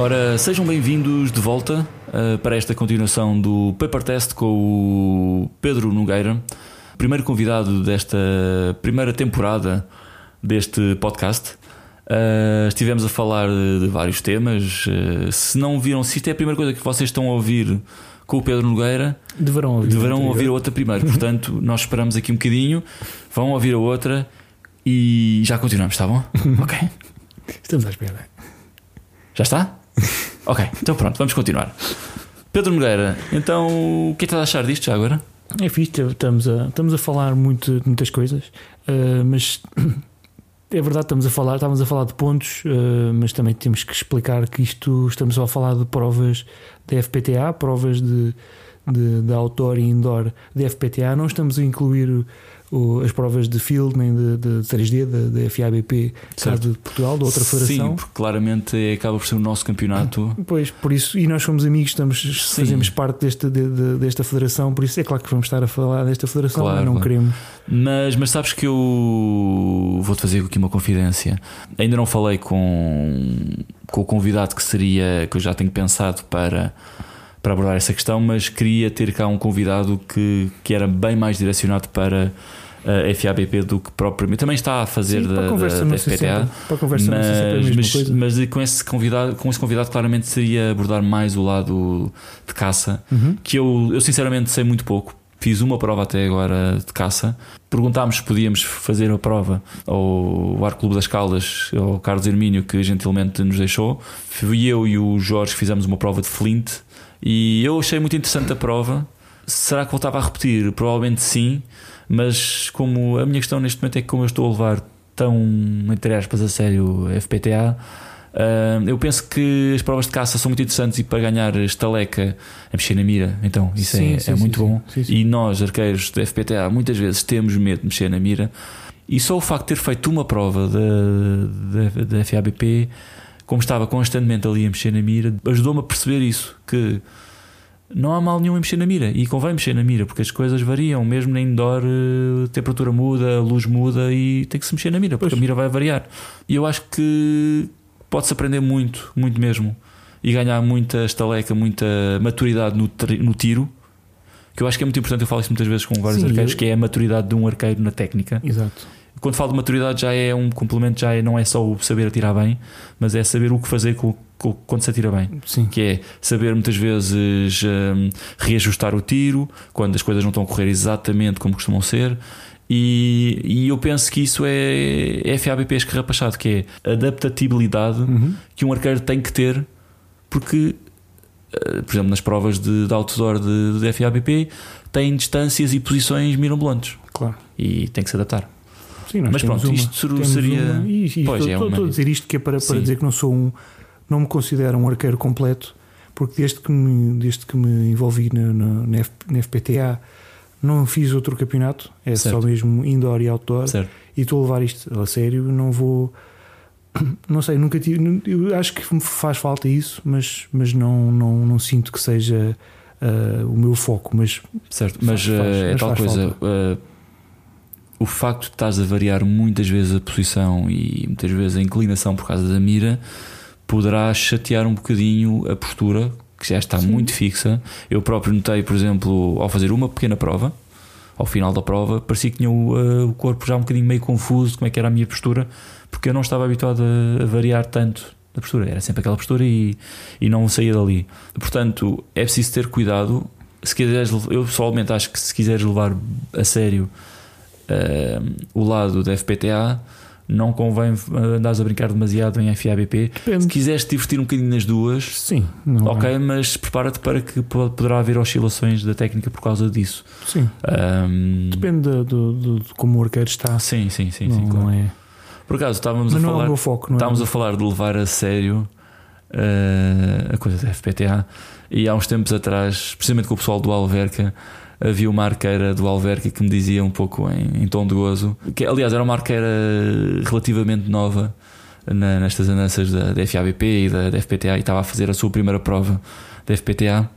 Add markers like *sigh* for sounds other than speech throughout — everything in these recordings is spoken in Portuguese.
Ora, sejam bem-vindos de volta uh, para esta continuação do Paper Test com o Pedro Nogueira, primeiro convidado desta primeira temporada deste podcast. Uh, estivemos a falar de, de vários temas. Uh, se não viram, se isto é a primeira coisa que vocês estão a ouvir com o Pedro Nogueira, deverão ouvir, deverão ouvir a outra primeiro. Portanto, nós esperamos aqui um bocadinho, vão ouvir a outra e já continuamos, está bom? *laughs* ok. Estamos à espera. Já está? Ok, então pronto, vamos continuar. Pedro Nogueira, então o que é que estás a achar disto já agora? É fixe, estamos a, estamos a falar muito, muitas coisas, uh, mas *clears throat* é verdade, estamos a falar, estávamos a falar de pontos, uh, mas também temos que explicar que isto estamos só a falar de provas da FPTA, provas de, de, de outdoor e indoor da FPTA, não estamos a incluir o, as provas de field nem de, de 3D da, da FIABP de Portugal, da outra federação. Sim, porque claramente acaba por ser o nosso campeonato. Pois, por isso, e nós somos amigos, estamos, fazemos parte deste, de, de, desta federação, por isso é claro que vamos estar a falar desta federação, claro, mas não claro. queremos. Mas, mas sabes que eu vou-te fazer aqui uma confidência. Ainda não falei com, com o convidado que seria, que eu já tenho pensado para para abordar essa questão, mas queria ter cá um convidado que, que era bem mais direcionado para a FABP do que propriamente. Também está a fazer Sim, da, da, da FPTA, para conversa mas, mas, mas, com, esse convidado, com esse convidado, claramente seria abordar mais o lado de caça, uhum. que eu, eu sinceramente sei muito pouco. Fiz uma prova até agora de caça. Perguntámos se podíamos fazer a prova ao Ar Clube das Caldas, ao Carlos Hermínio, que gentilmente nos deixou. Fui eu e o Jorge fizemos uma prova de Flint e eu achei muito interessante a prova. Será que voltava a repetir? Provavelmente sim, mas como a minha questão neste momento é que como eu estou a levar tão, entre aspas, a sério a FPTA, Uh, eu penso que as provas de caça são muito interessantes e para ganhar estaleca a mexer na mira, então isso sim, é, sim, é sim, muito bom. E nós, arqueiros da FPTA, muitas vezes temos medo de mexer na mira. E só o facto de ter feito uma prova da, da, da FABP como estava constantemente ali a mexer na mira, ajudou-me a perceber isso, que não há mal nenhum em mexer na mira e convém mexer na mira porque as coisas variam, mesmo na indoor a eh, temperatura muda, a luz muda e tem que se mexer na mira porque pois. a mira vai variar. E eu acho que pode-se aprender muito, muito mesmo e ganhar muita estaleca, muita maturidade no, no tiro. Que eu acho que é muito importante, eu falo isso muitas vezes com vários Sim, arqueiros, eu... que é a maturidade de um arqueiro na técnica. Exato quando falo de maturidade já é um complemento, já é, não é só o saber atirar bem, mas é saber o que fazer com, com, quando se atira bem. Sim. Que é saber muitas vezes um, reajustar o tiro quando as coisas não estão a correr exatamente como costumam ser. E, e eu penso que isso é, é FABP escarrapachado, que é adaptabilidade uhum. que um arqueiro tem que ter, porque, eh, por exemplo, nas provas de, de outdoor de, de FABP, tem distâncias e posições mirabolantes. Claro. E tem que se adaptar. Sim, Mas pronto, uma, isto seria. Uma, e, e pois, estou, é estou, estou a dizer isto que é para, para dizer que não sou um. Não me considero um arqueiro completo, porque desde que me, desde que me envolvi na, na, na FPTA não fiz outro campeonato, é certo. só mesmo indoor e outdoor. Certo. E estou a levar isto a sério, não vou. *coughs* Não sei, nunca tive. Eu acho que me faz falta isso, mas, mas não, não, não sinto que seja uh, o meu foco. Mas, certo, mas faz, é mas tal coisa. Uh, o facto de estás a variar muitas vezes a posição e muitas vezes a inclinação por causa da mira poderá chatear um bocadinho a postura que já está Sim. muito fixa. Eu próprio notei, por exemplo, ao fazer uma pequena prova, ao final da prova, parecia que tinha o, uh, o corpo já um bocadinho meio confuso de como é que era a minha postura, porque eu não estava habituado a, a variar tanto da postura, era sempre aquela postura e, e não saía dali. Portanto, é preciso ter cuidado. Se quiseres, eu pessoalmente acho que se quiseres levar a sério uh, o lado da FPTA, não convém andares a brincar demasiado em FABP. Depende. Se quiseres divertir um bocadinho nas duas, sim, ok, é. mas prepara-te para que poderá haver oscilações da técnica por causa disso. Sim. Um, Depende do, do, de como o arqueiro está. Sim, sim, sim. Não, sim claro. não é. Por acaso estávamos mas a falar. É foco, estávamos é? a falar de levar a sério uh, a coisa da FPTA e há uns tempos atrás, precisamente com o pessoal do Alverca havia uma arqueira do Alverca que me dizia um pouco em, em tom de gozo, que aliás era uma arqueira relativamente nova na, nestas andanças da, da FABP e da, da, FPTA e estava a fazer a sua primeira prova da FPTA.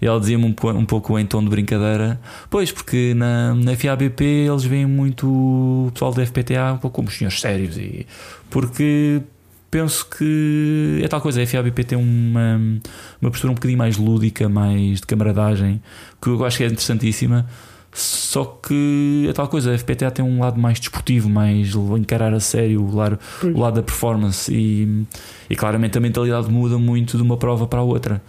E ela dizia-me um, um, pouco em tom de brincadeira: Pois, porque na, na FABP eles veem muito o pessoal da FPTA um pouco como os senhores sérios, e porque penso que é tal coisa. A FABP tem uma, uma postura um bocadinho mais lúdica, mais de camaradagem, que eu acho que é interessantíssima. Só que é tal coisa, a FPTA tem um lado mais desportivo, mais encarar a sério o lado, o lado da performance e, e claramente a mentalidade muda muito de uma prova para a outra.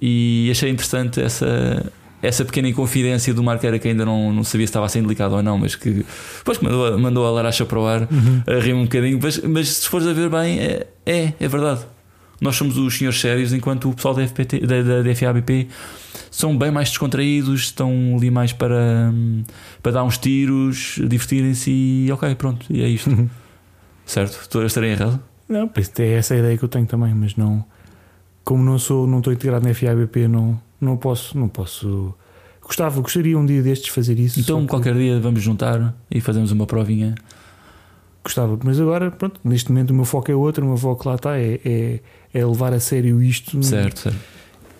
E achei interessante essa, essa pequena inconfidência do Marqueira que ainda não, não sabia se estava sendo delicado ou não, mas que depois mandou, mandou a laracha para o ar, uhum. a rir um bocadinho. Mas, mas se fores a ver bem, é, é, é verdade. Nós somos os senhores sérios, enquanto o pessoal da, FPT, da, da, da FABP são bem mais descontraídos, estão ali mais para, para dar uns tiros, divertirem-se e ok, pronto, e é isto. Uhum. Certo? Estou a estar errado? Não, é essa a ideia que eu tenho também, mas não. Como não sou, não estou integrado na FABP, não, não posso, não posso. Gostava, gostaria um dia destes fazer isso. Então qualquer que... dia vamos juntar e fazemos uma provinha. Gostava, mas agora, pronto, neste momento o meu foco é outro, o meu foco lá está, é, é, é levar a sério isto. Certo, certo.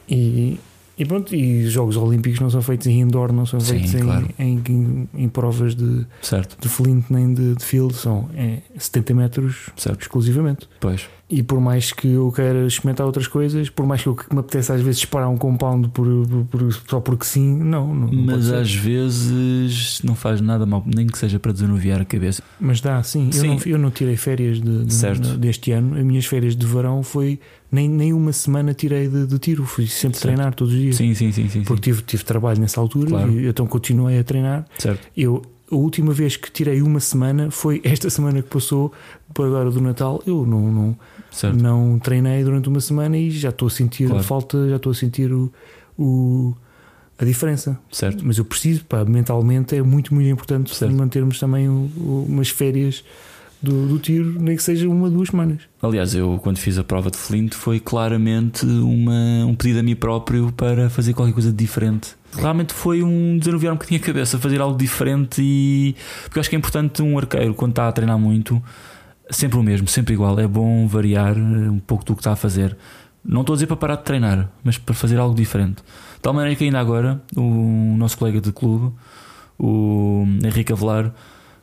E, e pronto, e os Jogos Olímpicos não são feitos em indoor, não são feitos Sim, em, claro. em, em, em, provas de, certo. de flint nem de, de field, são é 70 metros certo. exclusivamente. Pois. E por mais que eu queira experimentar outras coisas, por mais que, eu, que me apeteça às vezes disparar um compound por, por, só porque sim, não. não, Mas às vezes não faz nada mal, nem que seja para desanuviar a cabeça. Mas dá, sim. sim. Eu, não, eu não tirei férias de, de, deste ano, as minhas férias de verão foi nem, nem uma semana tirei de, de tiro, fui sempre certo. treinar todos os dias. Sim, sim, sim. sim porque tive, tive trabalho nessa altura claro. e então continuei a treinar. Certo. Eu, a última vez que tirei uma semana foi esta semana que passou, por agora do Natal. Eu não, não, não treinei durante uma semana e já estou a sentir claro. a falta, já estou a sentir o, o, a diferença. Certo. Mas eu preciso, pá, mentalmente é muito, muito importante certo. mantermos também o, o, umas férias do, do, tiro, nem que seja uma, duas semanas. Aliás, eu quando fiz a prova de Flint foi claramente uma, um pedido a mim próprio para fazer qualquer coisa diferente. Realmente foi um desanuviar um bocadinho a cabeça, fazer algo diferente e. Porque eu acho que é importante um arqueiro, quando está a treinar muito, sempre o mesmo, sempre igual. É bom variar um pouco do que está a fazer. Não estou a dizer para parar de treinar, mas para fazer algo diferente. De tal maneira que ainda agora, o nosso colega de clube, o Henrique Avelar,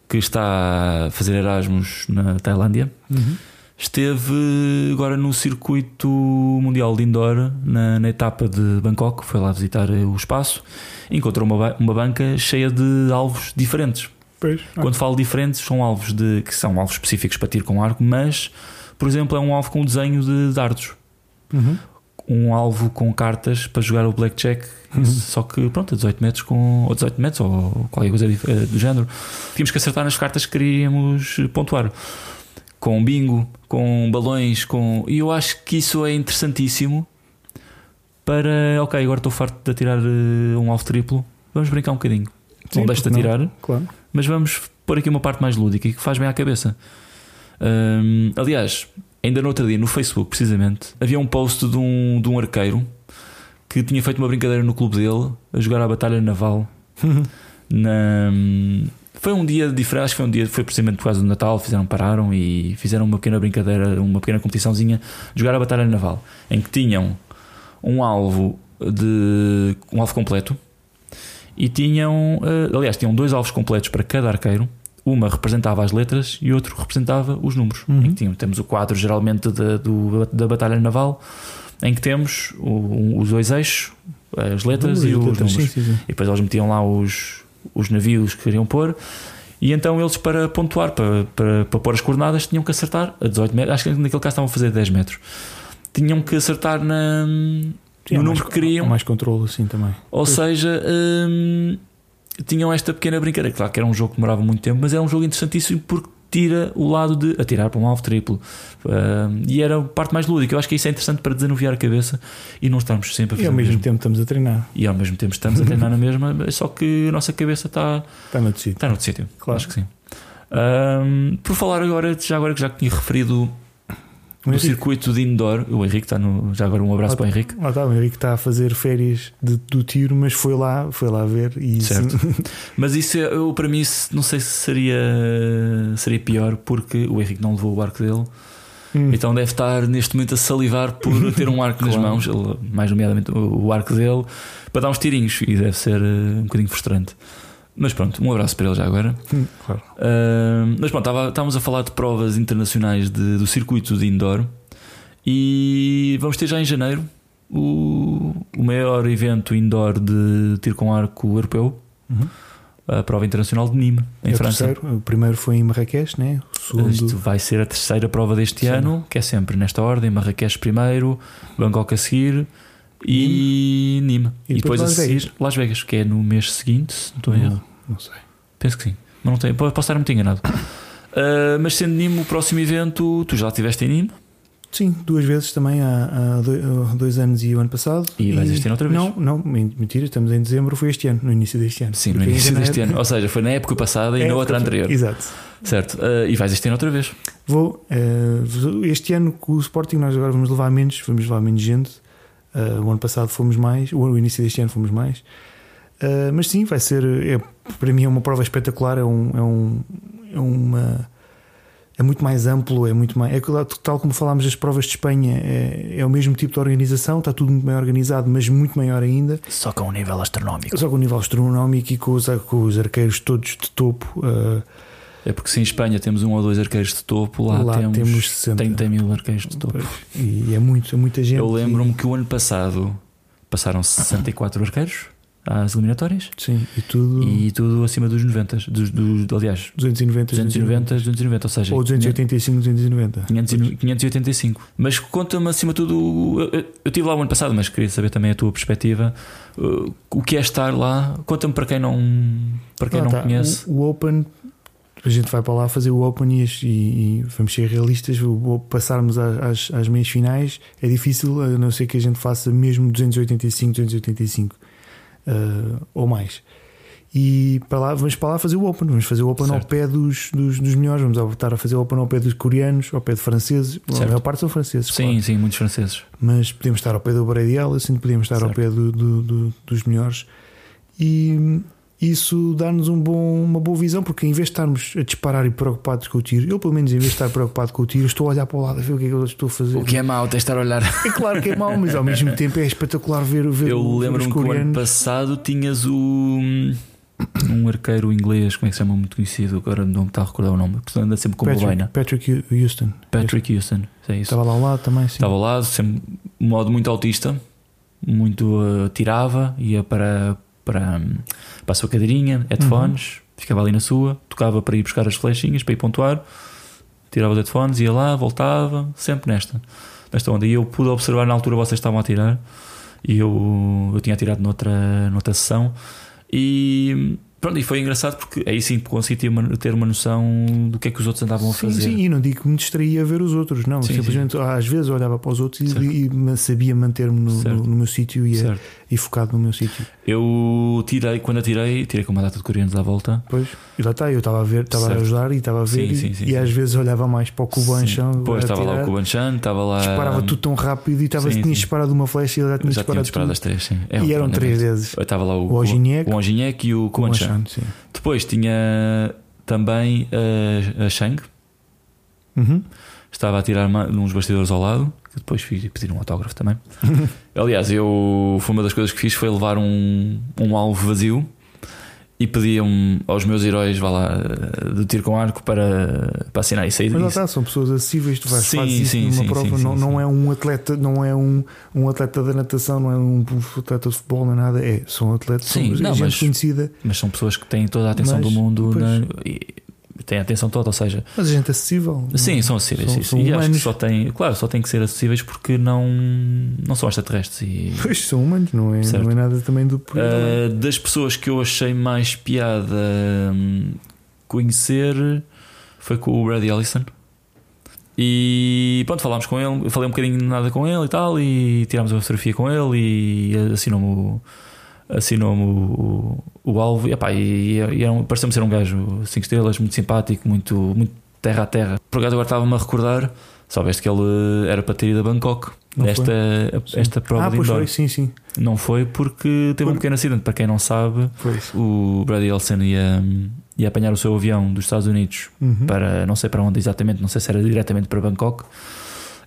que está a fazer Erasmus na Tailândia. Uhum. Esteve agora no circuito mundial de indoor, na, na, etapa de Bangkok, foi lá visitar o espaço, encontrou uma, uma banca cheia de alvos diferentes. Pois, Quando falo diferentes, são alvos de, que são alvos específicos para tiro com arco, mas, por exemplo, é um alvo com desenho de dardos. Uhum um alvo com cartas para jogar o blackjack, uhum. só que pronto, a 18 metros com, ou 18 metros ou qualquer coisa eh, do género. Tínhamos que acertar nas cartas que queríamos pontuar. Com bingo, com balões, com. E eu acho que isso é interessantíssimo para. Ok, agora estou farto de atirar eh, um alvo triplo. Vamos brincar um bocadinho. Sim, não deixe de atirar, claro. mas vamos pôr aqui uma parte mais lúdica e que faz bem à cabeça. Um, aliás, Ainda no outro dia, no Facebook, precisamente, havia um post de um, de um arqueiro que tinha feito uma brincadeira no clube dele a jogar a Batalha Naval. *laughs* na, foi um dia diferente, acho que foi um dia, foi precisamente por causa do Natal, fizeram, pararam e fizeram uma pequena brincadeira, uma pequena competiçãozinha de jogar a Batalha Naval, em que tinham um alvo de um alvo completo e tinham, uh, aliás, tinham dois alvos completos para cada arqueiro uma representava as letras e outro representava os números. Uhum. Em que tínhamos, temos o quadro geralmente da, do, da Batalha Naval, em que temos o, os dois eixos, as letras e os letras, números. Sim, sim, sim. E depois eles metiam lá os, os navios que queriam pôr. E então eles, para pontuar, para, para, para pôr as coordenadas, tinham que acertar a 18 metros. Acho que naquele caso estavam a fazer 10 metros. Tinham que acertar na, no número mais, que queriam. Mais controle, assim também. Ou pois. seja. Hum, tinham esta pequena brincadeira. Claro que era um jogo que demorava muito tempo, mas era um jogo interessantíssimo porque tira o lado de atirar para um alvo triplo. Uh, e era a parte mais lúdica. Eu acho que isso é interessante para desanuviar a cabeça e não estarmos sempre a fazer. E ao mesmo, mesmo, tempo estamos a treinar. E ao mesmo tempo estamos a treinar na mesma, só que a nossa cabeça está, está noutro sítio. Está noutro sítio. Claro. Acho que sim. Um, por falar agora, já agora que já tinha referido no circuito de indoor, o Henrique está no. Já agora um abraço para o Henrique. Lá está, o Henrique está a fazer férias de, do tiro, mas foi lá, foi lá ver e certo. *laughs* mas isso eu, para mim não sei se seria, seria pior porque o Henrique não levou o arco dele. Hum. Então deve estar neste momento a salivar por *laughs* ter um arco nas mãos, mais nomeadamente o arco dele, para dar uns tirinhos e deve ser eh, um bocadinho frustrante. Mas pronto, um abraço para ele já agora. Claro. Uh, mas pronto, estava- estávamos a falar de provas internacionais de- do circuito de indoor e vamos ter já em janeiro o, o maior evento indoor de tiro com arco europeu, Uhum. a prova internacional de Nîmes, em É França. terceiro. O primeiro foi em Marrakech, né? O segundo. Isto vai ser a terceira prova deste Sim. ano, que é sempre nesta ordem: Marrakech primeiro, Bangkok a seguir e Nîmes. E E, depois depois a Las seguir Vegas. Las Vegas, que é no mês seguinte, se não estou em erro. não, sei. Penso que sim, mas não tenho, posso estar muito enganado. *coughs* Ah, mas sendo Nîmes o próximo evento, tu já estiveste em Nîmes Sim, duas vezes também há, há do- há dois anos e o ano passado. E vais este ano outra vez? Não, não, men- mentira, estamos em dezembro, foi este ano, no início deste ano. Sim, no início deste ano. Ou seja, foi na época passada e É, na outra anterior. Exato. Certo. Ah, e vais este ano outra vez. Vou. eh, este ano com o Sporting nós agora vamos levar menos, vamos levar menos gente. Eh, o ano passado fomos mais, o, início deste ano fomos mais. Eh, mas sim, vai ser. É, para mim é uma prova espetacular, é, um, é, um, é uma. É muito mais amplo, é muito mais. É tal como falámos das provas de Espanha, é, é o mesmo tipo de organização, está tudo muito bem organizado, mas muito maior ainda. Só com um nível astronómico. Só com o nível astronómico e com os, com os arqueiros todos de topo. eh, É porque se em Espanha temos um ou dois arqueiros de topo, lá, Lá temos, temos 60. 30 mil arqueiros de topo. e é muito, é muita gente. Eu lembro-me que o ano passado passaram 64 arqueiros às eliminatórias Sim, e tudo. e tudo acima dos 90, dos, dos, aliás, 290, 290, 290, ou seja, Ou 285, 290. 500 e- 585. Mas conta-me acima de tudo. Eu, eu, eu estive lá o ano passado, mas queria saber também a tua perspectiva. Uh, o que é estar lá? Conta-me para quem não, para quem Lá não tá, conhece. O, o Open, a gente vai para lá fazer o Open e, e- vamos ser realistas. Passarmos às, às, meias finais é difícil, a não ser que a gente faça mesmo 285, 285 uh, ou mais. E para lá, vamos para lá fazer o Open. Vamos fazer o Open ao Certo. pé dos, dos, dos melhores. Vamos optar a fazer o Open ao pé dos coreanos, ao pé de franceses. A Certo. maior parte são franceses. Sim, claro. sim, muitos franceses. mas podemos estar ao pé do Brady Ellison, podemos estar ao Certo. pé do, do- do- dos melhores e isso dá-nos um bom, uma boa visão, porque em vez de estarmos a disparar e preocupados com o tiro, eu pelo menos em vez de estar preocupado com o tiro, estou a olhar para o lado a ver o que é que eu estou a fazer. O que é mau, tens de estar a olhar. É claro que é mau, mas ao mesmo tempo é espetacular ver, ver, Eu lembro-me que o ano passado tinhas o. Um arqueiro inglês, como é que se chama? Muito conhecido, agora não me está a recordar o nome, porque anda sempre com Patrick, boleina. Patrick Houston. Patrick Houston, é isso. Estava lá ao lado também, sim. Estava lá, sempre um modo muito autista, muito uh, tirava, ia para, para, para a sua cadeirinha, headphones, ficava ali na sua, tocava para ir buscar as flechinhas, para ir pontuar, tirava os headphones, ia lá, voltava, sempre nesta, nesta onda. E eu pude observar na altura vocês estavam a tirar, e eu, eu tinha tirado noutra, noutra sessão, e pronto, e foi engraçado porque aí sim consegui ter uma, ter uma noção do que é que os outros andavam a Sim, fazer. sim, e não digo que me distraía a ver os outros, não. Sim, simplesmente às vezes olhava para os outros Certo. e, e sabia manter-me no, no- no meu sítio e, e focado no meu sítio. Eu tirei, quando atirei, tirei com uma data de coreanos à volta. Pois, e lá está, eu estava a ver, estava a ajudar e estava a ver, Sim, e, sim, sim, e sim. às vezes olhava mais para o Kubanchan. Depois estava lá o Kubanchan, estava lá. Disparava tudo tão rápido e estava, Sim, tinha sim. disparado uma flecha e ele já tinha Já disparado, disparado as três, sim. É, E eram obviamente. três vezes. Estava lá o, O e o Kubanchan. Sim. Depois tinha também a, a Shang, Uhum. estava a tirar uns bastidores ao lado, que depois fiz pedir um autógrafo também. *laughs* Aliás, eu foi uma das coisas que fiz foi levar um, um alvo vazio e pedi um, aos meus heróis vá lá, do tiro com arco para, para assinar isso aí. Mas lá está, são pessoas acessíveis, tu vais Sim, fazes isso sim, numa sim, prova, sim, não, não é um atleta, não é um, um atleta da natação, não é um atleta de futebol, nem nada, é, são atletas, Sim, são não, gente mas- conhecida, Mas são pessoas que têm toda a atenção Mas, do mundo na- e têm a atenção toda, ou seja, mas gente acessível. sim, são acessíveis. São- são e acho que humanos. só têm, claro, só têm que ser acessíveis porque não, não são extraterrestres. E, Pois são humanos, não é, Certo. não é nada também do Uh, das pessoas que eu achei mais piada hum, conhecer foi com o Brady Ellison. E pronto, falámos com ele, falei um bocadinho de nada com ele e tal, e tirámos uma fotografia com ele e assinou-me o, assinou o, o, o alvo. E, epá, e, e era um- pareceu-me ser um gajo 5 estrelas, muito simpático, muito, muito terra a terra. Por acaso agora estava-me a recordar, soubeste que ele era para ter ido a Bangkok. Não Esta, esta prova ah, de indoor. foi, sim, sim. Não foi porque teve um pequeno acidente. Para quem não sabe, o Brady Elson ia, ia apanhar o seu avião dos Estados Unidos Uhum. para não sei para onde exatamente, não sei se era diretamente para Bangkok.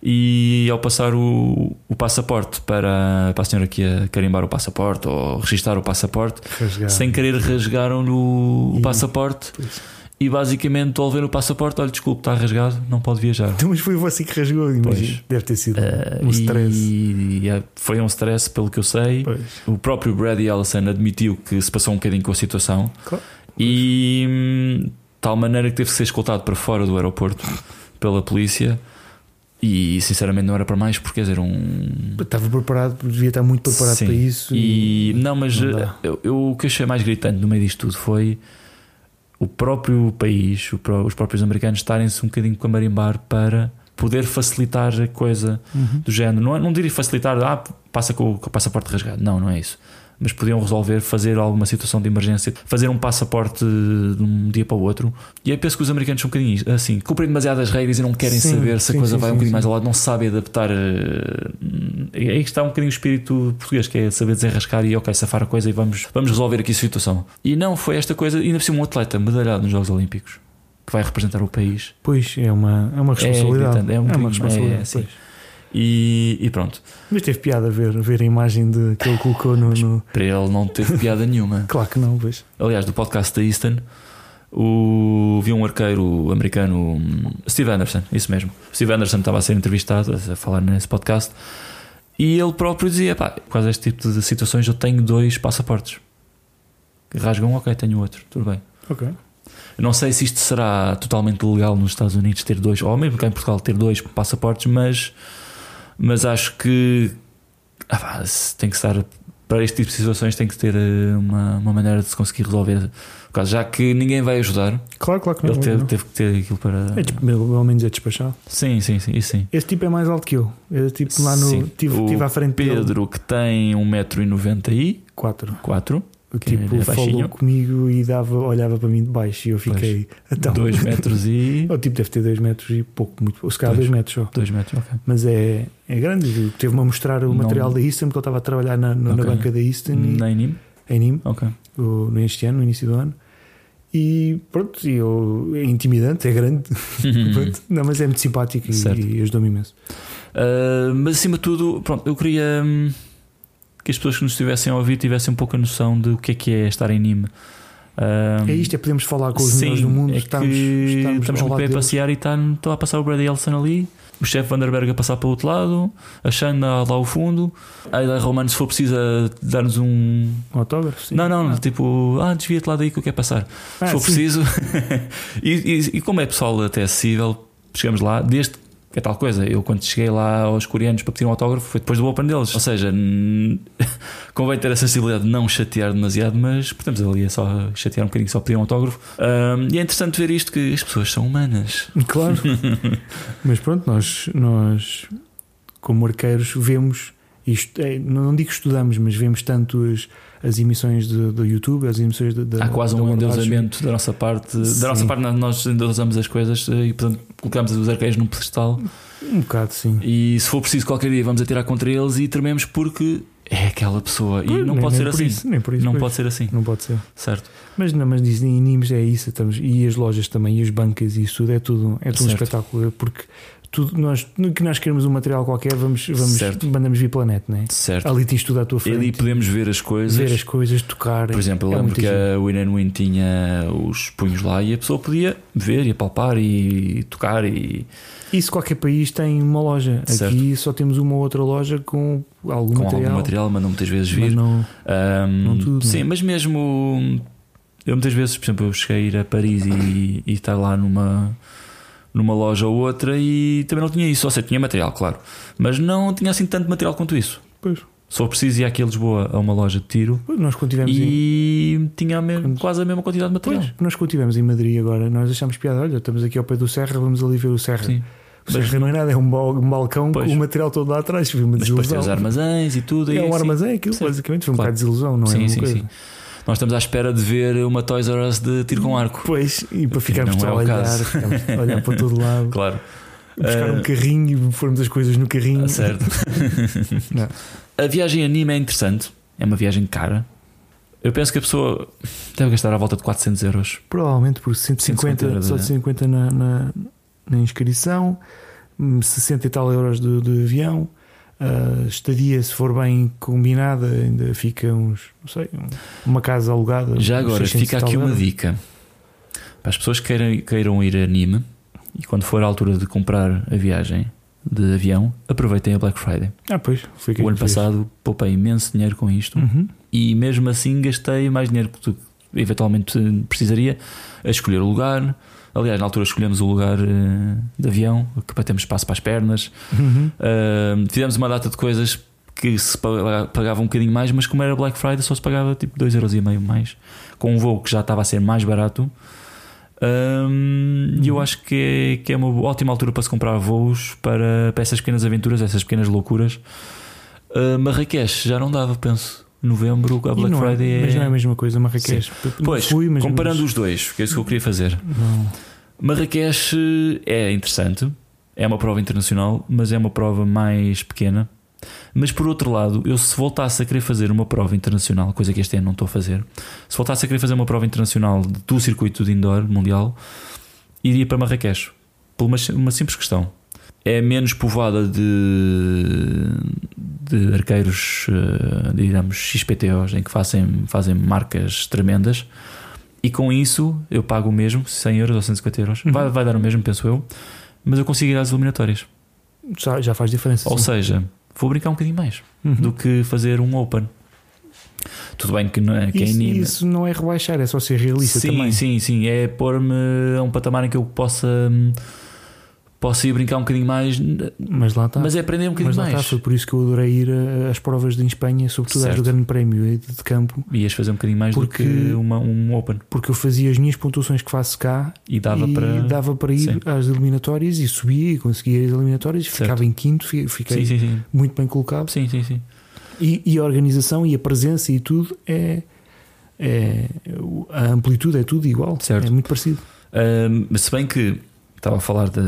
E ao passar o, o passaporte para, para a senhora que ia carimbar o passaporte ou registrar o passaporte, Rasgar. sem querer rasgaram-lhe o, o passaporte Pois. e basicamente ao ver o passaporte, olha, desculpe, está rasgado, não pode viajar. Então, mas foi você que rasgou, imagina. Deve ter sido Eh, um stress. E, e, é, foi um stress, pelo que eu sei. Pois. O próprio Brady Ellison admitiu que se passou um bocadinho com a situação Claro. e hum, de tal maneira que teve que ser escoltado para fora do aeroporto pela polícia. E sinceramente não era para mais, porque quer dizer, um. Estava preparado, devia estar muito preparado Sim. para isso. E não, mas não eh, eu, eu- o que achei mais gritante no meio disto tudo foi o próprio país, os próprios americanos estarem-se um bocadinho com a marimbar para poder facilitar a coisa Uhum. do género. Não, é- não diria facilitar, ah, passa com o passaporte rasgado. Não, não é isso. Mas podiam resolver, fazer alguma situação de emergência, fazer um passaporte de um dia para o outro. E aí penso que os americanos são um bocadinho assim, cumprem demasiadas regras e não querem Sim, saber se sim, a coisa sim, vai um bocadinho mais ao lado, não sabem adaptar. eh, Aí está um bocadinho o espírito português, que é saber desenrascar e ok, safar a coisa e vamos, vamos resolver aqui a situação. E não foi esta coisa, ainda por cima um atleta medalhado nos Jogos Olímpicos que vai representar o país. Pois é uma, é uma responsabilidade. gritante, é um uma bocadinho- responsabilidade. é, sim. E, e pronto, Mas teve piada ver, ver a imagem de, que ele colocou no, no- para ele não teve piada nenhuma. *laughs* Claro que não, pois. aliás, do podcast da Easton, o, vi um arqueiro americano, Steve Anderson, isso mesmo. Steve Anderson estava a ser entrevistado, a falar nesse podcast, e ele próprio dizia: pá, por causa deste tipo de situações, eu tenho dois passaportes. Rasgam, ok, tenho outro, tudo bem. Ok. Eu não sei se isto será totalmente legal nos Estados Unidos ter dois, ou mesmo cá em Portugal ter dois passaportes, mas, mas acho que ah, tem que estar para este tipo de situações tem que ter eh, uma, uma maneira de se conseguir resolver caso, já que ninguém vai ajudar. Claro, claro que não. Ele teve, não. teve que ter aquilo para. É, tipo, pelo menos é despachado. Sim, sim, sim, sim. Esse tipo é mais alto que eu. Esse tipo lá no. Sim. Tive, tive à frente Pedro, dele. que tem 1,90m e. 4. 4 o tipo, falou comigo e dava, olhava para mim de baixo e eu fiquei. Pois. Então, dois metros e. *laughs* o tipo deve ter dois metros e pouco, muito pouco. Se calhar dois, dois metros só. Dois metros, ok. Mas é, é grande. Teve-me a mostrar o não. material da Easton, porque ele estava a trabalhar na, na, okay. banca da Easton. Na Enim? Em Nîmes, no, ano, no início do ano. E pronto, eu, é intimidante, é grande, *laughs* não, mas é muito simpático certo. e, e ajudou-me imenso. Uh, mas acima de tudo, pronto, eu queria. Hum, que as pessoas que nos estivessem a ouvir tivessem um pouco a noção de o que é que é estar em Nîmes. Um, É isto, é podemos falar com os sim, melhores do mundo. é estamos, que estamos, estamos muito lado bem a passear e está está a passar o Brady Ellison ali, o chefe Vanderberg a passar para o outro lado, a Xanda lá ao fundo, a Romano, se for preciso, dar-nos um. Um autógrafo? Sim. Não, não, Ah. tipo, ah, desvia-te lá daí que eu quero passar. Ah, se for sim. preciso. *laughs* e, e- e como é pessoal até acessível, chegamos lá, desde é tal coisa. Eu, quando cheguei lá aos coreanos para pedir um autógrafo, foi depois do Open deles. Ou seja, *laughs* convém ter a sensibilidade de não chatear demasiado, mas portanto ali é só chatear um bocadinho, só pedir um autógrafo. Ahm, e é interessante ver isto que as pessoas são humanas. Claro. *laughs* Mas pronto, nós, nós como arqueiros vemos isto, é, não digo estudamos, mas vemos tanto as, as emissões do YouTube, as emissões de, da Há quase um endeusamento da nossa parte. Sim. Da nossa parte, nós endeusamos as coisas eh, e portanto colocamos os arqueiros num pedestal. Um bocado, sim. E se for preciso qualquer dia vamos atirar contra eles e trememos porque é aquela pessoa. E não nem, pode nem ser assim. Isso, nem por isso. não pode ser assim, Não pode ser. certo? Mas não, mas dizem em Nimes é isso, estamos, e as lojas também, e as bancas e isso tudo, é tudo, é tudo um espetáculo, porque tudo, nós, que nós queremos um material qualquer, vamos, vamos Certo. mandamos vir pela net, não é? Certo. Ali tens tudo à tua frente. ali podemos ver as coisas. ver as coisas, tocar. Por exemplo, eu é lembro muito que a Win Win tinha os punhos lá e a pessoa podia ver e apalpar e tocar e Isso qualquer país tem uma loja. Certo. Aqui só temos uma outra loja com algum com material. algum material, mandam muitas vezes mas vir. não, Ahm, não tudo, sim, não é? mas mesmo eu muitas vezes, por exemplo, eu cheguei a ir a Paris e, e estar lá numa numa loja ou outra e também não tinha isso, ou seja, tinha material, claro, mas não tinha assim tanto material quanto isso. Pois. Só preciso ir aqui a Lisboa a uma loja de tiro Pois, nós quando tivemos em, e tinha a me- Quando- quase a mesma quantidade de material. pois, nós quando tivemos em Madrid agora, nós achamos piada, olha, estamos aqui ao pé do Serra, vamos ali ver o Serra. Sim. O Serra não é nada, é um, bal- balcão Pois. com o material todo lá atrás, foi uma Mas depois tem desilusão. os armazéns e tudo. e é um assim. armazém, aquilo Sim. basicamente foi um Claro. bocado de desilusão, não é? Sim, uma sim, coisa. sim. Nós estamos à espera de ver uma Toys R Us de tiro com arco. Pois, e para ficarmos é a olhar, a olhar para todo lado, *laughs* Claro. buscar um Ah, carrinho e formos as coisas no carrinho. certo. *laughs* Não. A viagem a Nîmes é interessante. É uma viagem cara. Eu penso que a pessoa deve gastar à volta de 400 euros. Provavelmente por 150, 150 só de 50 na, na, na inscrição, hum, 60 e tal euros de, de avião. A estadia, se for bem combinada, ainda fica uns, não sei, um- uma casa alugada. Já agora, 600 fica aqui uma euros. dica para as pessoas que queiram, queiram ir a Nîmes e quando for a altura de comprar a viagem de avião, aproveitem a Black Friday. Ah, pois, foi o ano passado poupei imenso dinheiro com isto Uhum. e mesmo assim gastei mais dinheiro que tu eventualmente precisaria a escolher o lugar. Aliás, na altura escolhemos o lugar eh, de avião, que para termos espaço para as pernas. Uhum. Uh, fizemos uma data de coisas que se paga- pagava um bocadinho mais, mas como era Black Friday só se pagava tipo 2,5€ mais, com um voo que já estava a ser mais barato. Um, E eu acho que é, que é uma ótima altura para se comprar voos para, para essas pequenas aventuras, essas pequenas loucuras. Uh, Marrakech já não dava, penso. Novembro, a Black é- Friday é. Mas não é a mesma coisa, Marrakech. Pois, fui, mas, comparando os dois, que é isso que eu queria fazer. Não. Marrakech é interessante, é uma prova internacional, mas é uma prova mais pequena. Mas por outro lado, eu se voltasse a querer fazer uma prova internacional, coisa que este ano não estou a fazer, se voltasse a querer fazer uma prova internacional do circuito de indoor mundial, iria para Marrakech. Por uma, uma simples questão. É menos povoada de, de arqueiros, eh, digamos, XPTOs, em que fazem, fazem marcas tremendas. E com isso eu pago o mesmo, 100 euros ou 150 euros. Uhum. Vai, vai dar o mesmo, penso eu. Mas eu consigo ir às eliminatórias. Já, já faz diferença. Ou sim. seja, vou brincar um bocadinho mais Uhum. do que fazer um Open. Tudo bem que, não é, que é isso, anime. isso não é rebaixar, é só ser realista sim, também. sim, sim. É pôr-me a um patamar em que eu possa, hum, possa ir brincar um bocadinho mais, Mas lá está. mas é aprender um bocadinho Mas lá está, mais. foi por isso que eu adorei ir às provas de Espanha, sobretudo às Certo. do Grande Prémio e de campo, Ias fazer um bocadinho mais Porque- do que uma, um Open. porque eu fazia as minhas pontuações que faço cá E dava e para. dava para ir Sim. às eliminatórias e subia e conseguia as eliminatórias, Certo. ficava em quinto, fi- fiquei Sim, sim, muito bem colocado. Sim, sim, sim. E, e a organização e a presença e tudo é, é a amplitude é tudo igual, Certo. é muito parecido. Mas se bem que estava a falar de,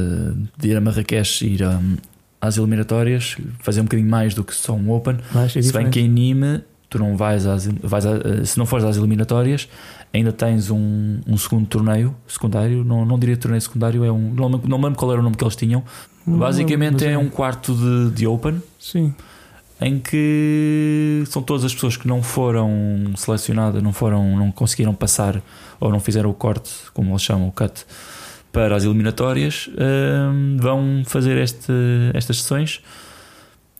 de ir a Marrakech e ir ahm, às eliminatórias, fazer um bocadinho mais do que só um Open. Mas é se bem que em Nîmes tu não vais às, vais a- se não fores às eliminatórias, ainda tens um, um segundo torneio secundário. Não, não diria torneio secundário, é um. Não, não lembro qual era o nome que eles tinham. Não, Basicamente mas é um quarto de, de Open Sim, em que são todas as pessoas que não foram selecionadas, não foram, não conseguiram passar ou não fizeram o corte, como eles chamam, o cut, para as eliminatórias, hum, vão fazer este, estas sessões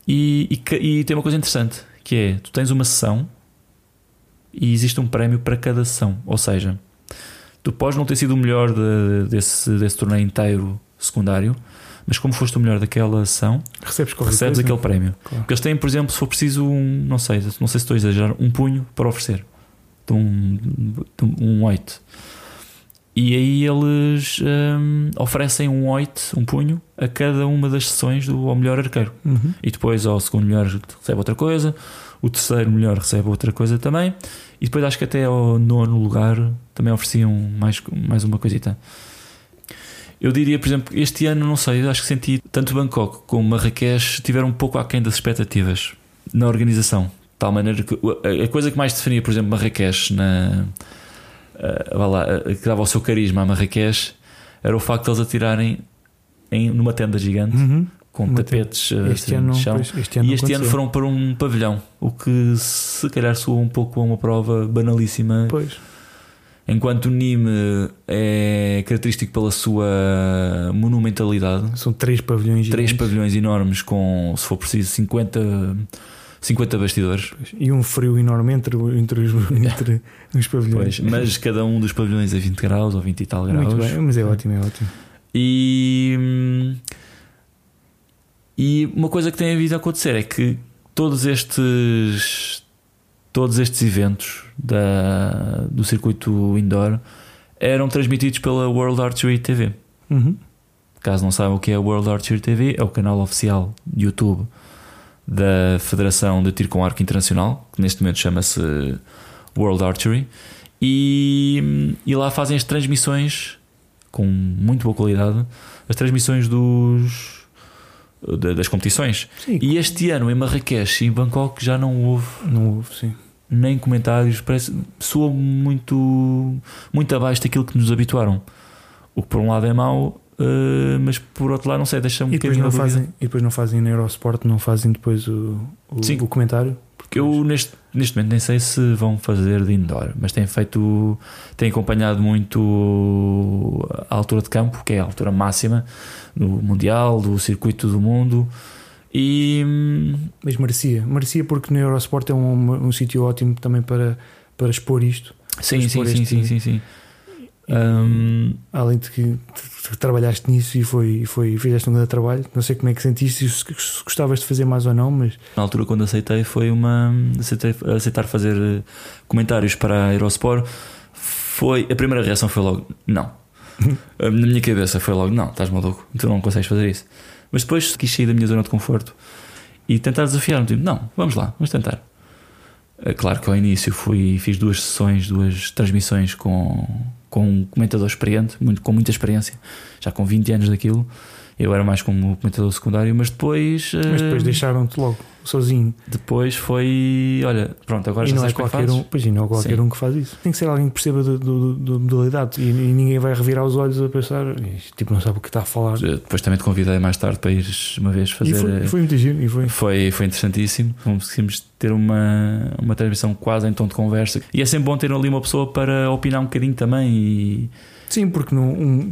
e, e, e tem uma coisa interessante que é tu tens uma sessão e existe um prémio para cada sessão, ou seja, tu podes não ter sido o melhor de- desse, desse torneio inteiro secundário, mas como foste o melhor daquela sessão, recebes recebes aquele prémio. Claro. Porque eles têm, por exemplo, se for preciso um, não sei, não sei se estou a exagerar, um punho para oferecer. De um, um 8. E aí eles hum, oferecem um 8, um punho, a cada uma das sessões do ao melhor arqueiro. Uhum. E depois ao segundo melhor recebe outra coisa, o terceiro melhor recebe outra coisa também. E depois acho que até ao nono lugar também ofereciam mais, mais uma coisita. Eu diria, por exemplo, este ano, não sei, acho que senti tanto Bangkok como Marrakech tiveram um pouco aquém das expectativas na organização. De tal maneira que a coisa que mais definia, por exemplo, Marrakech, na, vá lá, ah, que dava o seu carisma a Marrakech, era o facto de eles atirarem em, numa tenda gigante Uhum. com Uma tapetes ah, Este assim, ano, de chão. pois, este ano E este ano foram para um pavilhão, o que se calhar soa um pouco a uma prova banalíssima. Pois. Enquanto o Nîmes é característico pela sua monumentalidade, São três pavilhões três gigantes. pavilhões enormes com, se for preciso, 50, 50 bastidores. e um frio enorme entre, entre, os, *laughs* entre os pavilhões. Pois, mas cada um dos pavilhões é 20 graus ou 20 e tal graus. Muito bem, mas é ótimo, é ótimo. E, e uma coisa que tem havido a acontecer é que todos estes todos estes eventos da, do circuito indoor eram transmitidos pela World Archery TV. Uhum. Caso não saibam o que é a World Archery TV, é o canal oficial de YouTube da Federação de Tiro com Arco Internacional, que neste momento chama-se World Archery, e, e lá fazem as transmissões com muito boa qualidade, as transmissões dos da- das competições. Sim, E este ano em Marrakech e em Bangkok já não houve não houve, sim. nem comentários, parece soa muito muito abaixo daquilo que nos habituaram. O que por um lado é mau, uh, mas por outro lado, não sei, deixa um e depois bocadinho não na dúvida. fazem E depois não fazem no Eurosport, não fazem depois o, o, Sim. o comentário. Porque eu neste, neste momento nem sei se vão fazer de indoor, mas têm feito, têm acompanhado muito a altura de campo, que é a altura máxima do Mundial, do circuito do mundo. E Mas merecia, merecia porque no Eurosport é um, um sítio ótimo também para, para expor isto. sim, Mas sim, por sim, este- sim, sim, sim. Hum, Além de que tu trabalhaste nisso e foi, foi, fizeste um grande trabalho. Não sei como é que sentiste, se se gostavas de fazer mais ou não, mas na altura quando aceitei foi uma aceitei, aceitar fazer eh, comentários para a Eurosport. Foi a primeira reação foi logo não. *laughs* Na minha cabeça foi logo não estás maluco tu não consegues fazer isso. Mas depois quis sair da minha zona de conforto e tentar desafiar-me tipo, não vamos lá vamos tentar. É claro que ao início fui fiz duas sessões duas transmissões com com um comentador experiente muito com muita experiência já com 20 anos daquilo eu era mais como comentador secundário mas depois mas depois eh, deixaram-te logo sozinho. depois foi, olha, pronto, agora e já não é é que qualquer um, pois, e não é qualquer Sim. um que faz isso. Tem que ser alguém que perceba da modalidade e, e ninguém vai revirar os olhos a pensar, "Isto, tipo, não sabe o que está a falar. Eh, Depois também te convidei mais tarde para ires uma vez E fazer. foi, eh, foi muito giro. E foi. Foi, foi interessantíssimo. Conseguimos ter uma, uma transmissão quase em tom de conversa. E é sempre bom ter ali uma pessoa para opinar um bocadinho também. E Sim, porque no, um,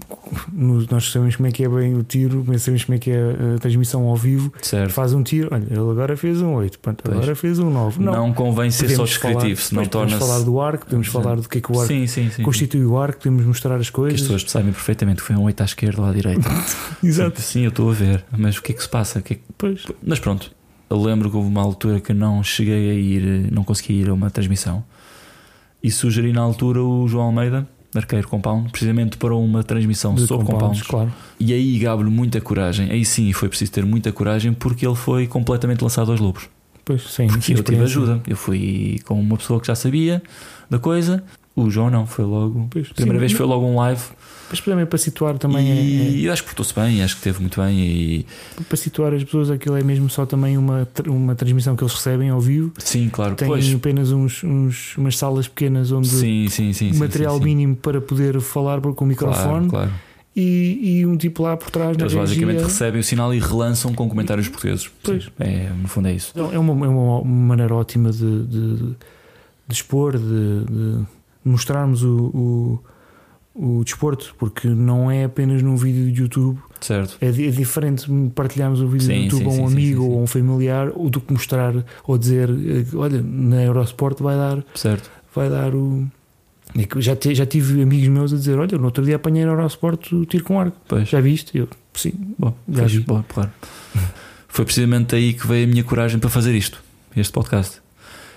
no- nós sabemos como é que é bem o tiro, sabemos como é que é a transmissão ao vivo. certo. Faz um tiro, olha, ele agora fez um 8, pronto, Pois. agora fez um 9. Não, convém ser só descritivo, falar, senão pois, podemos falar do arco, podemos Sim. falar do que é que o arco Sim, sim, sim. constitui o arco, podemos mostrar as Que as coisas. pessoas sabem perfeitamente que foi um 8 à esquerda ou à direita. *laughs* Exato. Sim, eu estou a ver. Mas o que é que se passa? O que é que- Pois. Mas pronto, eu lembro que houve uma altura que não cheguei a ir, não consegui ir a uma transmissão e sugeri na altura o João Almeida, da Arqueiro Compound, precisamente para uma transmissão De sobre compounds, compounds. claro. E aí gabo-lhe muita coragem, aí sim foi preciso ter muita coragem porque ele foi completamente lançado aos lobos. Pois, sim, Porque eu tive ajuda, eu fui com uma pessoa que já sabia da coisa. O João não, foi logo. Pois, primeira sim, vez foi logo um live Mas também para situar também e é, eu acho que portou-se bem, acho que teve muito bem e é- para situar as pessoas aquilo é mesmo só também uma, uma transmissão que eles recebem ao vivo. sim, claro, Tem pois. apenas uns, uns- umas salas pequenas onde Sim, sim, sim. material sim, mínimo para poder falar com o microfone Claro, claro. e, e um tipo lá por trás Eles basicamente recebem o sinal e relançam com comentários portugueses. Pois. É, no fundo é isso. É uma, é uma maneira ótima de, de, de expor, de, de mostrarmos o, o, o desporto, porque não é apenas num vídeo de YouTube. Certo. É, é diferente partilharmos o vídeo Sim, do YouTube sim, a um sim, amigo ou a um familiar ou do que mostrar ou dizer eh, olha, na Eurosport vai dar, Certo. vai dar o. Já, te- já tive amigos meus a dizer: Olha, no outro dia apanhei na Eurosport o tiro com arco. Pois. Já viste? Eu, sim. Bom, Já vi. bom, claro. Foi precisamente aí que veio a minha coragem para fazer isto, este podcast.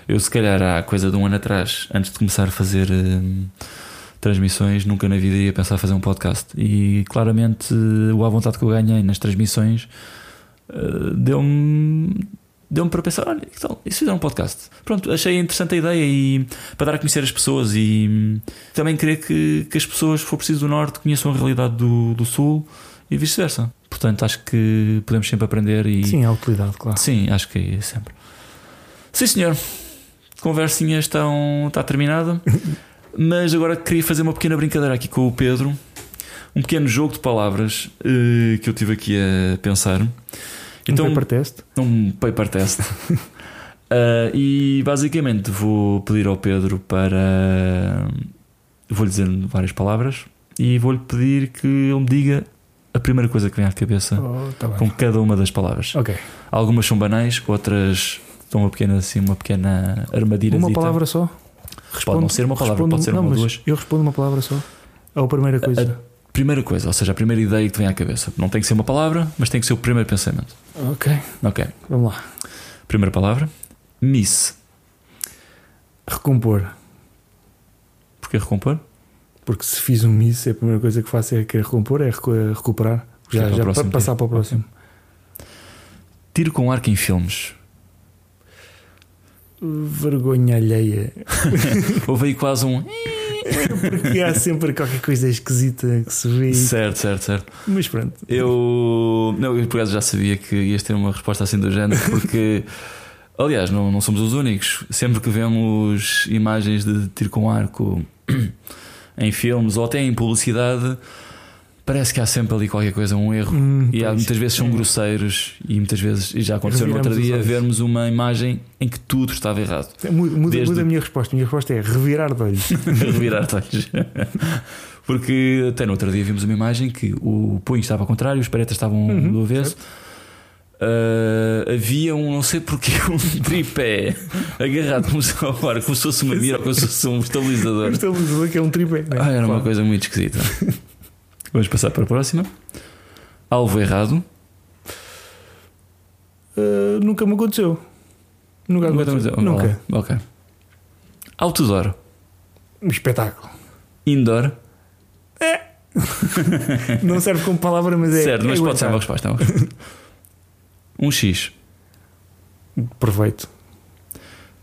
Eu, se calhar, há coisa de um ano atrás, antes de começar a fazer hum, transmissões, nunca na vida ia pensar fazer um podcast. E claramente, o à vontade que eu ganhei nas transmissões eh, deu-me. Deu-me para pensar, olha, tal? E se fizer um podcast? Pronto, achei interessante a ideia e para dar a conhecer as pessoas e hum, também querer que, que as pessoas, se for preciso do Norte, conheçam a realidade do, do Sul e vice-versa. Portanto, acho que podemos sempre aprender e Sim, a utilidade, claro. Sim, acho que é sempre. Sim, senhor. Conversinha estão, está terminada. *laughs* Mas agora queria fazer uma pequena brincadeira aqui com o Pedro. Um pequeno jogo de palavras eh, que eu tive aqui a pensar. Então, um paper test. um paper test. Ah, e basicamente vou pedir ao Pedro para. Vou-lhe dizer várias palavras e vou-lhe pedir que ele me diga a primeira coisa que vem à cabeça Oh, tá com cada uma das palavras. Ok. Algumas são banais, outras estão uma pequena, assim, uma pequena armadilha. Uma palavra só? Pode não ser uma palavra, respondo- pode ser não, uma ou duas. Eu respondo uma palavra só. Ou a primeira coisa. Primeira coisa, ou seja, a primeira ideia que te vem à cabeça. Não tem que ser uma palavra, mas tem que ser o primeiro pensamento. Ok, Ok. vamos lá. Primeira palavra. Miss. Recompor. Porquê recompor? Porque se fiz um miss, a primeira coisa que faço é que é recompor, é recu- recuperar. Já, para já passar para o próximo. Tiro com arco em filmes. Vergonha alheia. *laughs* Houve aí quase um. Porque há sempre qualquer coisa esquisita que se vê. certo, certo, certo. Mas pronto. Eu. Não, eu por acaso já sabia que ias ter uma resposta assim do género, porque. *laughs* Aliás, não, não somos os únicos. Sempre que vemos imagens de tiro com arco *clears throat* em filmes ou até em publicidade, parece que há sempre ali qualquer coisa, um erro. Hum, e há, muitas vezes são É. groseiros e muitas vezes, e já aconteceu no outro dia, vermos uma imagem em que tudo estava errado. Muda, muda, Desde- muda a minha resposta. A minha resposta é revirar de olhos. *laughs* Revirar olhos. *laughs* Porque até no outro dia vimos uma imagem que o punho estava ao contrário, os paretas estavam Uhum, do avesso. Ah, havia um, não sei porquê, *laughs* um tripé agarrado como se, como se fosse uma mira ou como se fosse um estabilizador. estabilizador que é um tripé. né? Ah, era uma coisa muito esquisita. Vamos passar para a próxima. Alvo errado. Uh, nunca me aconteceu. Nunca aconteceu. estamos a- Nunca. Ok. Outdoor. Um espetáculo. Indoor. *laughs* Não serve como palavra, mas é. certo, é mas pode ser uma resposta. é uma resposta. Um X. Perfeito.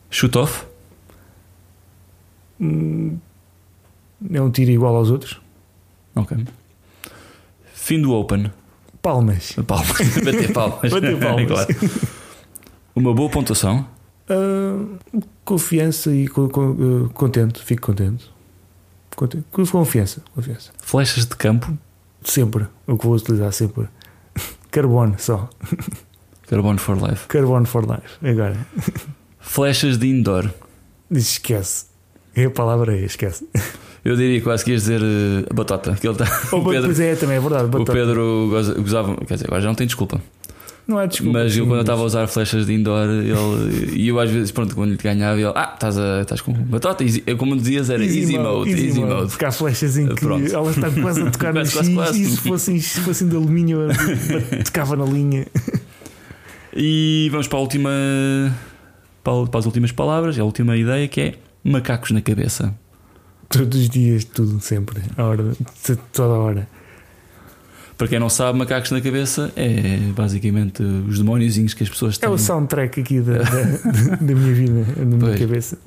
Shoot-off. Hum, É um tiro igual aos outros. Ok. Fim do Open. Palmas. *laughs* Palmas. Bater palmas. Bater *laughs* palmas. Claro. Uma boa pontuação. Uh, confiança e co- co- uh, contente. Fico contente. Contente. Confiança. Confiança. Flechas de campo. Sempre. O que vou utilizar sempre. Carbono só. Carbon for life. Carbono for life. Agora. Flechas de indoor. Esquece. É a palavra aí, esquece. Eu diria quase que ias dizer eh, batata. Que ele tá, *laughs* o Pedro, Pois é, também é verdade. o batata. Pedro goza- gozava. Quer dizer, agora já não tem desculpa. Não é desculpa. mas eu, sim, quando eu estava a usar flechas de indoor, ele, e eu às vezes, pronto, quando lhe ganhava, ele, ah, estás, a, estás com batata. Easy, eu, como dizias, era easy, mode, easy, mode. Porque há flechas em que Pronto. ela está quase a tocar no *laughs* Quase, X quase, e se fossem, se fossem de alumínio eu *laughs* tocava na linha. E vamos para a última. Para, para as últimas palavras, a última ideia que é macacos na cabeça. Todos os dias, tudo, sempre. A hora, toda a hora. Para quem não sabe, macacos na cabeça é basicamente os demóniozinhos que as pessoas É têm. o soundtrack aqui da, *laughs* da, da minha vida, na minha Pois. cabeça.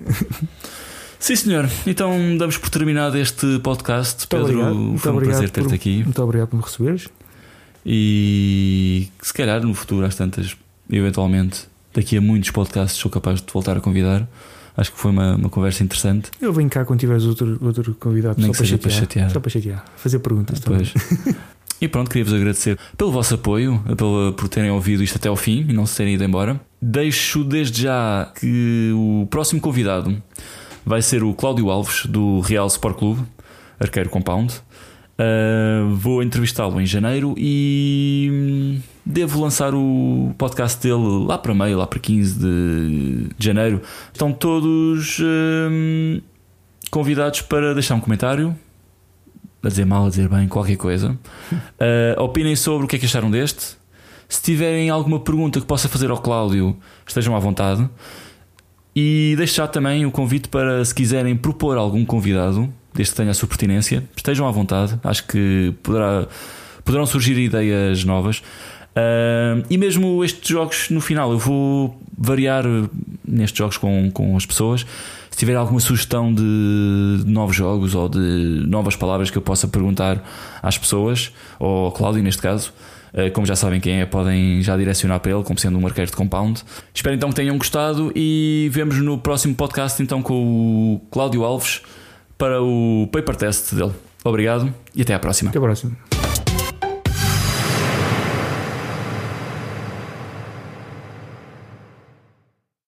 Sim, senhor. Então damos por terminado este podcast. Muito Pedro, obrigado. Muito foi um obrigado prazer ter-te aqui. Muito obrigado por me receberes. E se calhar no futuro, às tantas, eventualmente, daqui a muitos podcasts, sou capaz de te voltar a convidar. Acho que foi uma, uma conversa interessante. Eu venho cá quando tiveres outro, outro convidado Nem só que para chatear. para chatear. Só para chatear. Fazer perguntas também. Pois. *laughs* E pronto, queria-vos agradecer pelo vosso apoio, pelo, por terem ouvido isto até ao fim e não se terem ido embora. Deixo desde já que o próximo convidado vai ser o Cláudio Alves, do Real Sport Clube, Arqueiro Compound. Uh, vou entrevistá-lo em janeiro e hum, devo lançar o podcast dele lá para meio, lá para 15 de janeiro. Estão todos hum, convidados para deixar um comentário, a dizer mal, a dizer bem, qualquer coisa. Uh, *laughs* opinem sobre o que é que acharam deste. Se tiverem alguma pergunta que possa fazer ao Cláudio, estejam à vontade. E deixo já também o convite para, se quiserem propor algum convidado, desde que tenha a sua pertinência, estejam à vontade. Acho que poderá, poderão surgir ideias novas. Uh, e mesmo estes jogos, no final, eu vou variar nestes jogos com, com as pessoas. Se tiver alguma sugestão de novos jogos ou de novas palavras que eu possa perguntar às pessoas, ou ao Cláudio neste caso, eh, como já sabem quem é, podem já direcionar para ele, como sendo um arqueiro de compound. Espero então que tenham gostado e vemos no próximo podcast então com o Cláudio Alves para o paper test dele. Obrigado e até à próxima. Até a próxima.